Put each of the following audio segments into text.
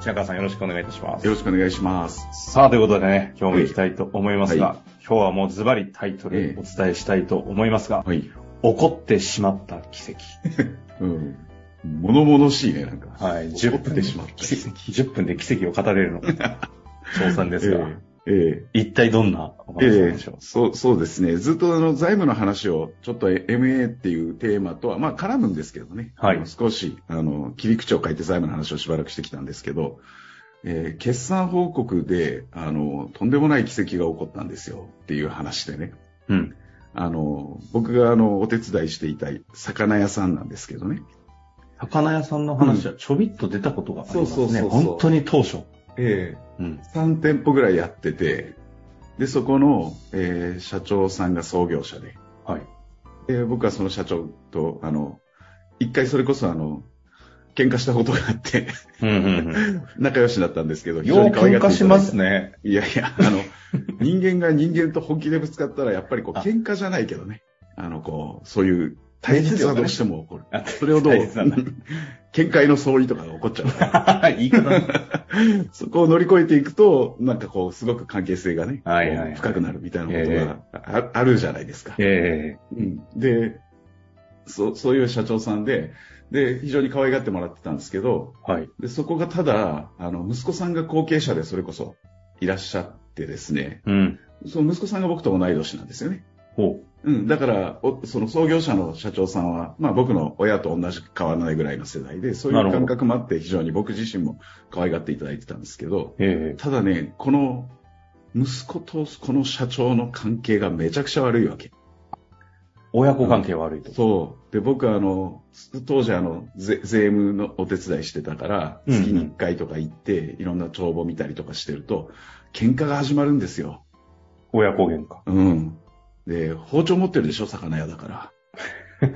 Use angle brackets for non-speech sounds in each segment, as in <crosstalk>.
白川さんよろしくお願いいたします。よろしくお願いします。さあ、ということでね、今日も行きたいと思いますが、はい今日はもうズバリタイトルお伝えしたいと思いますが、はい。起こってしまった奇跡。<laughs> うん。物々しいね、なんか。はい、起こってしまった奇跡。10分で奇跡を語れるのか、<laughs> 挑戦ですが、ええ一体どんなおええええ話なんでしょう。そう、そうですね。ずっとあの、財務の話を、ちょっと MA っていうテーマとは、まあ絡むんですけどね。はい少し、あの、切り口を変えて財務の話をしばらくしてきたんですけど、えー決算報告で、あの、とんでもない奇跡が起こったんですよっていう話でね。うん。あの、僕があの、お手伝いしていた魚屋さんなんですけどね。魚屋さんの話はちょびっと出たことがありますね。そうそうそうそう本当に当初。ええうん。3店舗ぐらいやってて、で、そこの、えー社長さんが創業者で、はい。で、僕はその社長と、あの、一回それこそあの、喧嘩したことがあって。<laughs> 仲良しだったんですけど、よう喧嘩しますね。ね。いやいや、あの、人間が人間と本気でぶつかったら、やっぱりこう、あ喧嘩じゃないけどね。あの、こう、そういう、対立はどうしても起こる。あそれをどう、<laughs> 見解の相違とかが起こっちゃうから。<laughs> 言い方。<laughs> そこを乗り越えていくと、なんかこう、すごく関係性がね、はいはいはい深くなるみたいなことがあ,、あるじゃないですか。えうん、でそう、そういう社長さんで、で、非常に可愛がってもらってたんですけど、えはい。でそこがただ、あの、息子さんが後継者でそれこそいらっしゃってですね、うん。その息子さんが僕と同い年なんですよね。ほうん、だから、おその創業者の社長さんは、まあ僕の親と同じ変わらないぐらいの世代で、そういう感覚もあって非常に僕自身も可愛がっていただいてたんですけど、う。ええただね、この息子とこの社長の関係がめちゃくちゃ悪いわけ。親子関係悪いと。そう。で、僕はあの、当時あの、税税務のお手伝いしてたから、うんうん月に1回とか行って、いろんな帳簿見たりとかしてると、喧嘩が始まるんですよ。親子喧嘩。うん。で、包丁持ってるでしょ、魚屋だから。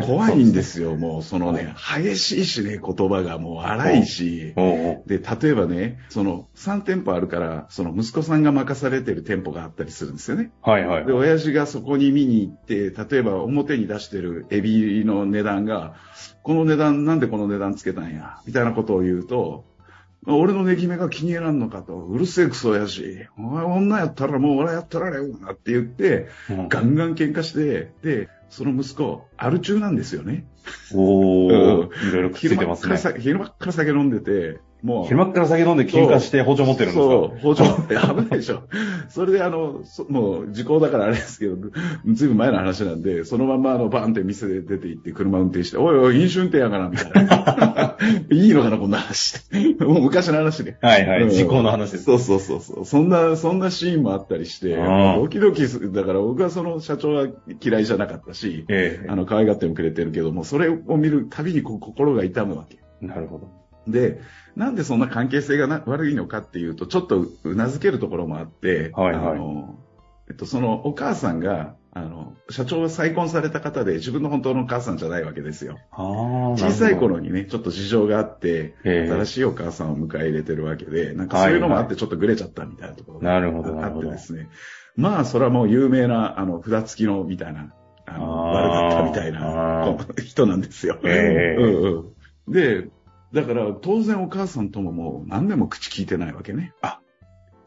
怖いんですよ、<laughs> もう、そのね、激しいしね、言葉がもう荒いし。で、例えばね、その3店舗あるから、その息子さんが任されてる店舗があったりするんですよね。はいはいで、。親父がそこに見に行って、例えば表に出してるエビの値段が、この値段、なんでこの値段つけたんや、みたいなことを言うと、俺の値決めが気に入らんのかと、うるせえクソやし、お前女やったらもう俺やったられよなって言って、うん。ガンガン喧嘩して、で、その息子、アル中なんですよね。おうん。ー、いろいろくっついてますね。昼間から酒飲んでて、もう。昼間っから酒飲んで喧嘩して包丁持ってるんですか？そう、包丁持って危ないでしょ。それであの、そもう時効だからあれですけど、ずいぶん前の話なんで、そのままあの、バーンって店で出て行って車運転して、おいおい、飲酒運転やから、みたいな。<laughs> いいのかな、こんな話。もう昔の話で。はいはい。うん時効の話です。そうそうそうそう。そんな、そんなシーンもあったりして、ドキドキする。だから僕はその社長は嫌いじゃなかったし、ええあの、可愛がってもくれてるけども、それを見るたびにこう心が痛むわけ。なるほど。で、なんでそんな関係性がな悪いのかっていうと、ちょっとうなずけるところもあって、はいはいあの、えっと、そのお母さんが、あの、社長が再婚された方で自分の本当のお母さんじゃないわけですよ。ああ。小さい頃に。にね、ちょっと事情があって、ええ新しいお母さんを迎え入れてるわけで、なんかそういうのもあってちょっとグレちゃったみたいなところがあってですね。まあ、それはもう有名な、あの、札付きの、みたいな、あの、悪かったみたいな人なんですよ。ええうんうん。で、だから当然お母さんとももう何年も口聞いてないわけね。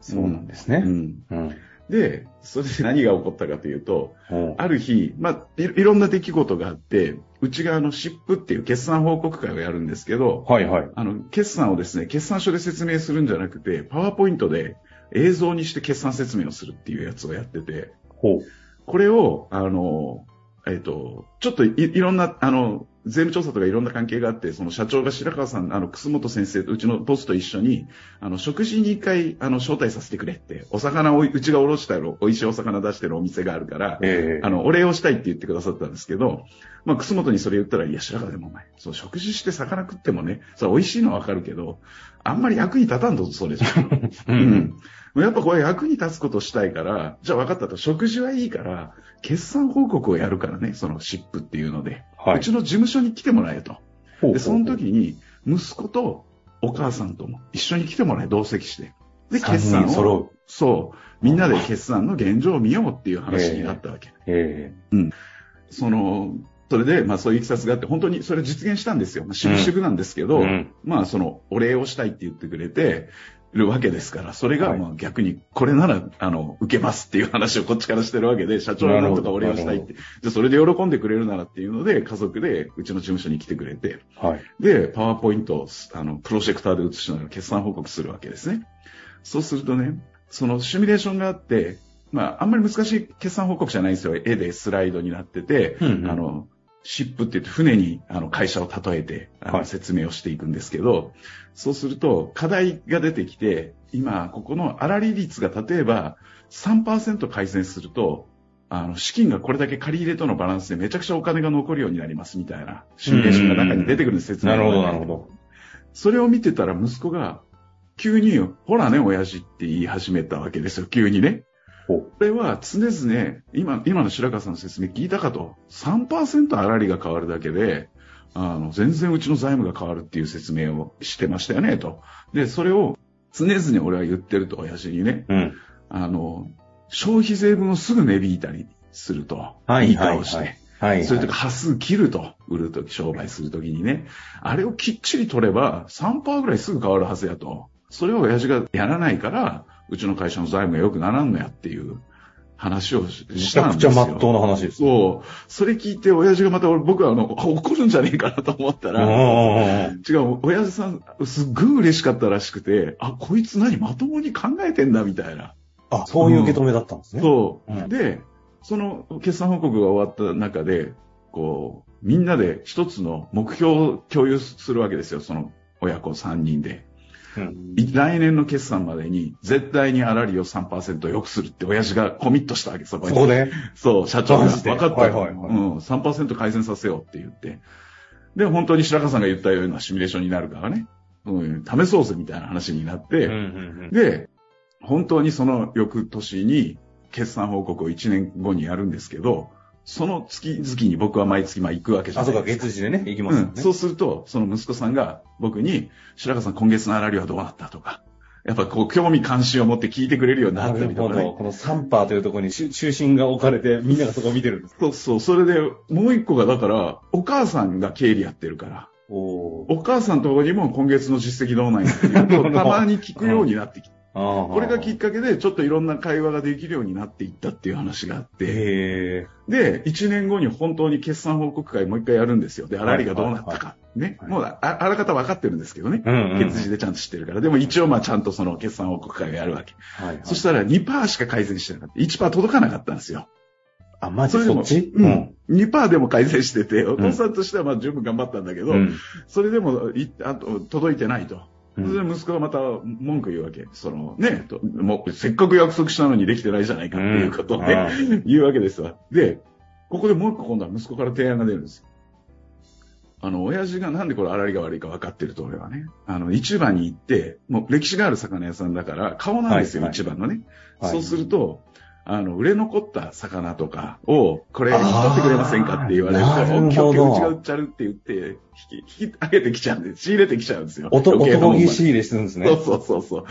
そうなんですね。うん。うん。で、それで何が起こったかというと、おうある日、まあ、いいろんな出来事があって、うちがあの、シップっていう決算報告会をやるんですけど、はいはい。あの、決算をですね、決算書で説明するんじゃなくて、パワーポイントで映像にして決算説明をするっていうやつをやってて、ほう。これを、あの、えっ、と、ちょっといいろんな、あの、税務調査とかいろんな関係があって、その社長が白川さん、あの、楠本先生とうちのボスと一緒に、あの、食事に一回、あの、招待させてくれって、お魚を、うちがおろしたら、美味しいお魚出してるお店があるから、ええあの、お礼をしたいって言ってくださったんですけど、まあ、楠本にそれ言ったら、いや、白川でもお前、そう、食事して魚食ってもね、それ美味しいのはわかるけど、あんまり役に立たんと、それじゃ <laughs> ん。ううんん。やっぱこれ役に立つことしたいから、じゃあ分かったと、食事はいいから、決算報告をやるからね、そのシップっていうので、はうちの事務所に来てもらえと。で、その時に、息子とお母さんとも一緒に来てもらえ、同席して。で、三決算を、そう、みんなで決算の現状を見ようっていう話になったわけ。う。えその、それで、まあそういういきさつがあって、本当にそれ実現したんですよ。まあ、渋々なんですけど、うんまあその、お礼をしたいって言ってくれてるわけですから、それがはいまあ逆に、これなら、あの、受けますっていう話をこっちからしてるわけで、<laughs> 社長になんとかお礼をしたいって。じゃあそれで喜んでくれるならっていうので、家族でうちの事務所に来てくれて、えはい。で、パワーポイントを、あの、プロジェクターで映しながら決算報告するわけですね。そうするとね、そのシミュレーションがあって、まあ、あんまり難しい決算報告じゃないんですよ。絵でスライドになってて、うんうんあの、シップって言って船にあの会社を例えてあのはい説明をしていくんですけど、そうすると課題が出てきて、今、ここの粗利率が例えば3%改善すると、あの、資金がこれだけ借り入れとのバランスでめちゃくちゃお金が残るようになりますみたいなシミュレーションが中に出てくるんです、説明なるほど、がなるほど。それを見てたら息子が、急に、ほらね、親父って言い始めたわけですよ、急にね。これは常々、今、今の白川さんの説明聞いたかと、3%粗利が変わるだけで、あの、全然うちの財務が変わるっていう説明をしてましたよね、と。で、それを常々俺は言ってると、親父にね、うん。あの、消費税分をすぐ値引いたりすると。はいいい顔して。はいはい。それとか、端数切ると、売るとき、商売するときにね、あれをきっちり取れば、3%ぐらいすぐ変わるはずやと。それを親父がやらないから、うちの会社の財務が良くならんのやっていう話をしたんですよ。ゃくちゃ真っ当な話です。そう。それ聞いて、親父がまた俺、僕はあの、あ怒るんじゃねえかなと思ったら、うん違う、親父さん、すっごい嬉しかったらしくて、あ、こいつ何まともに考えてんだ、みたいな。あ、そういう受け止めだったんですね。そう、うんで、その決算報告が終わった中で、こう、みんなで一つの目標を共有するわけですよ、その親子3人で。うん。い来年の決算までに絶対に粗利を3%良くするって親父がコミットしたわけ、そこに。そこで。そう、社長が。分かった、はいはいはい。うん、3%改善させようって言って。で、本当に白川さんが言ったようなシミュレーションになるからね、うん、試そうぜみたいな話になって、うんうんで、本当にその翌年に決算報告を1年後にやるんですけど、その月々に僕は毎月まあ行くわけじゃあ、そうか、ないですか。月次でね、行きますよね。うん、そうすると、その息子さんが僕に、白川さん今月の粗利はどうなった？とか、やっぱこう興味関心を持って聞いてくれるようにななった。りとかね。この3パーというところに中中心が置かれて、みんながそこを見てるんです。そうそう、それでもう一個がだから、お母さんが経理やってるから、おお母さんとこにも今月の実績どうなんやっていうのをたまに聞くようになってきて、ここれがきっかけでちょっといろんな会話ができるようになっていったっていう話があって、へで、1年後に本当に決算報告会もう一回やるんですよ。で、粗利がどうなったか。ね。はいもうあ、あらかた分かってるんですけどね。ー。うんうん。月次でちゃんと知ってるから。でも一応まあちゃんとその決算報告会をやるわけ。そしたら2%しか改善してなかった。1%届かなかったんですよ。あ、マジでもうん。2%でも改善してて、お父さんとしてはまあ十分頑張ったんだけど、うん。それでもいあと届いてないと。うんそれで息子がまた文句言うわけ。そのね、ともうせっかく約束したのにできてないじゃないかっていうことをね、言うわけですわ。で、ここでもう一個今度は息子から提案が出るんですよ。あの、親父がなんでこれ粗利が悪いか分かってると俺はね。あの、市場に行って、もう歴史がある魚屋さんだから、顔なんですよ、はいはい市場のね。はいそうすると、あの、売れ残った魚とかを、これ、あー取ってくれませんかって言われると、なるほどオッケーオッケーうちが売っちゃうって言って、引き、引き上げてきちゃうんで、仕入れてきちゃうんですよ。おと余計なもんまで男気仕入れしてるんですね。そうそうそうそう。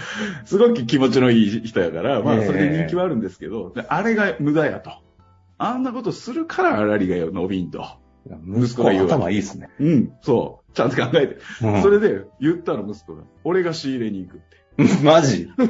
すごく気持ちのいい人やから、まあええそれで人気はあるんですけど、であれが無駄やと。あんなことするから粗利が伸びんと。息子が頭いいですね。うん、そう。ちゃんと考えて。うんそれで言ったの息子が。俺が仕入れに行くって。<laughs> マジ？う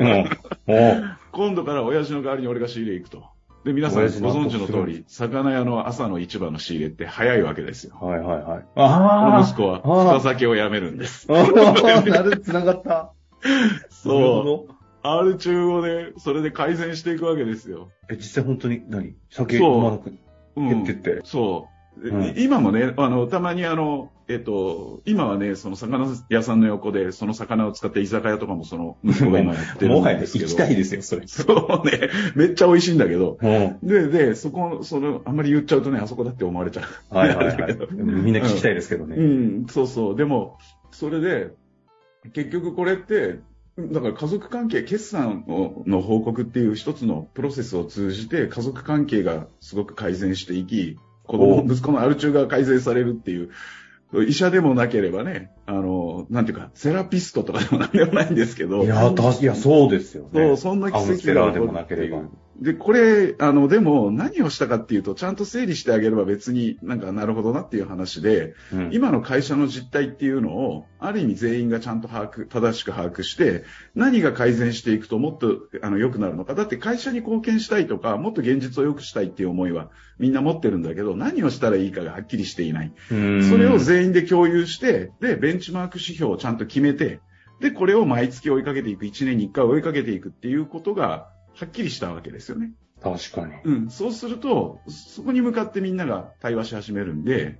今度から親父の代わりに俺が仕入れ行くと。で、皆さんご存知の通り、魚屋の朝の市場の仕入れって早いわけですよ。はいはいはい。このあ息子はあ深酒をやめるんです。あー <laughs> なる、繋がった。<laughs> そう。R 中をね、それで改善していくわけですよ。え、実際本当に何？酒飲まなくうん減ってって。そう。でうん今もね、あの、たまにあの、えっと、今はね、その魚屋さんの横で、その魚を使って居酒屋とかもその息子が今やってるもはやんですけど。行きたいですよ、それ。そうね、めっちゃ美味しいんだけど。うん。で、で、そこ、その、あんまり言っちゃうとね、あそこだって思われちゃう。はいはいはい。みんな聞きたいですけどうね。ん、そうそう。でも、それで、結局これって、だから家族関係、決算をの報告っていう一つのプロセスを通じて家族関係がすごく改善していき、子供、息子のアル中が改善されるっていう、医者でもなければね、あの、なんていうか、セラピストとかでもなんでもないんですけど。いや、たいや、そうですよね。そう、そんな奇跡が起こるっていう。で、これ、あの、でも何をしたかっていうと、ちゃんと整理してあげれば別になんかなるほどなっていう話で、うん、今の会社の実態っていうのを、ある意味全員がちゃんと把握、正しく把握して、何が改善していくともっとあの良くなるのか。だって会社に貢献したいとか、もっと現実を良くしたいっていう思いはみんな持ってるんだけど、何をしたらいいかがはっきりしていない。それを全員で共有して、で、ベンチマーク指標をちゃんと決めて、で、これを毎月追いかけていく、1年に1回追いかけていくっていうことが、はっきりしたわけですよね。確かに。うん。そうすると、そこに向かってみんなが対話し始めるんで、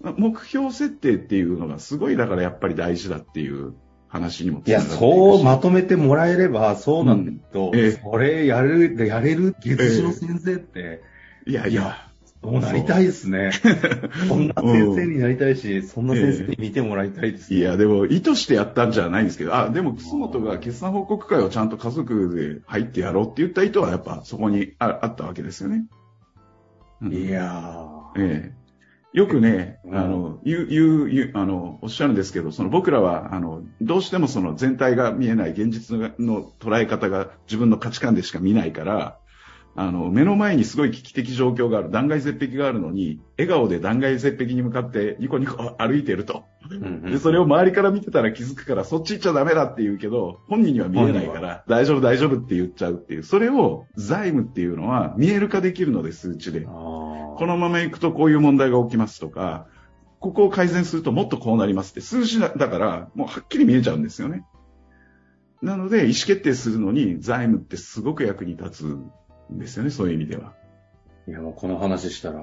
目標設定っていうのがすごいだからやっぱり大事だっていう話にもいや、そうまとめてもらえればそうなんだけど、うんえー、それやる、やれる月次の先生って、えー、いやいや、もうなりたいですね。<laughs> そんな先生になりたいし、そんな先生に見てもらいたいです、ね、いや、でも意図してやったんじゃないんですけど、あ、でも楠本が決算報告会をちゃんと家族で入ってやろうって言った意図はやっぱそこにあったわけですよね。うん、いやー。ええ。よくね、あの、言う、言う、言う、あの、おっしゃるんですけど、その僕らは、あの、どうしてもその全体が見えない現実の捉え方が自分の価値観でしか見ないから、あの、目の前にすごい危機的状況がある、断崖絶壁があるのに、笑顔で断崖絶壁に向かってニコニコ歩いてると。で、それを周りから見てたら気づくから、そっち行っちゃダメだって言うけど、本人には見えないから、大丈夫大丈夫って言っちゃうっていう。それを財務っていうのは見える化できるので、数値で。このまま行くとこういう問題が起きますとか、ここを改善するともっとこうなりますって、数字だから、もうはっきり見えちゃうんですよね。なので、意思決定するのに財務ってすごく役に立つですよね、そういう意味では。いや、もうこの話したら、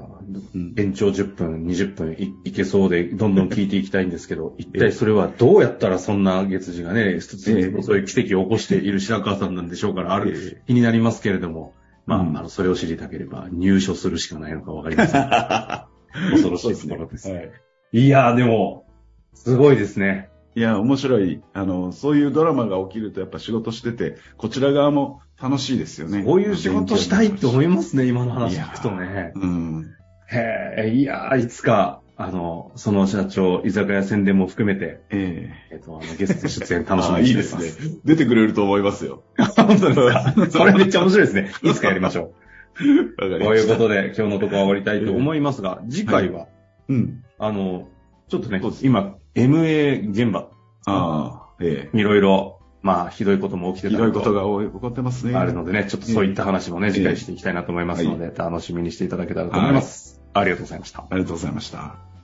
延長10分、20分いいけそうで、どんどん聞いていきたいんですけど、<laughs> 一体それはどうやったらそんな月次がね、そういう奇跡を起こしている白川さんなんでしょうから、ある、気になりますけれども、まあ、あの、それを知りたければ入所するしかないのかわかりません。<laughs> 恐ろしいところです。はい、いや、でも、すごいですね。いや、面白い。あの、そういうドラマが起きるとやっぱ仕事してて、こちら側も楽しいですよね。こういう仕事したいって思いますね、今の話聞くとね。うん。へえ、いやいつか、あの、その社長、居酒屋宣伝も含めて、えええっ、と、あの、ゲスト出演楽しみにしてます。<laughs> いいですね。出てくれると思いますよ。本当ですか？<laughs> それめっちゃ面白いですね。いつかやりましょう。わかりました。こういうことで、今日のところは終わりたいと思いますが、次回は、うん。あの、ちょっとね、今、MA 現場ああ、ええ。いろいろ、まあ、ひどいことも起きてたひどいことが起こってますね。あるのでね、ちょっとそういった話もね、次回していきたいなと思いますので、楽しみにしていただけたらと思います。ありがとうございました。ありがとうございました。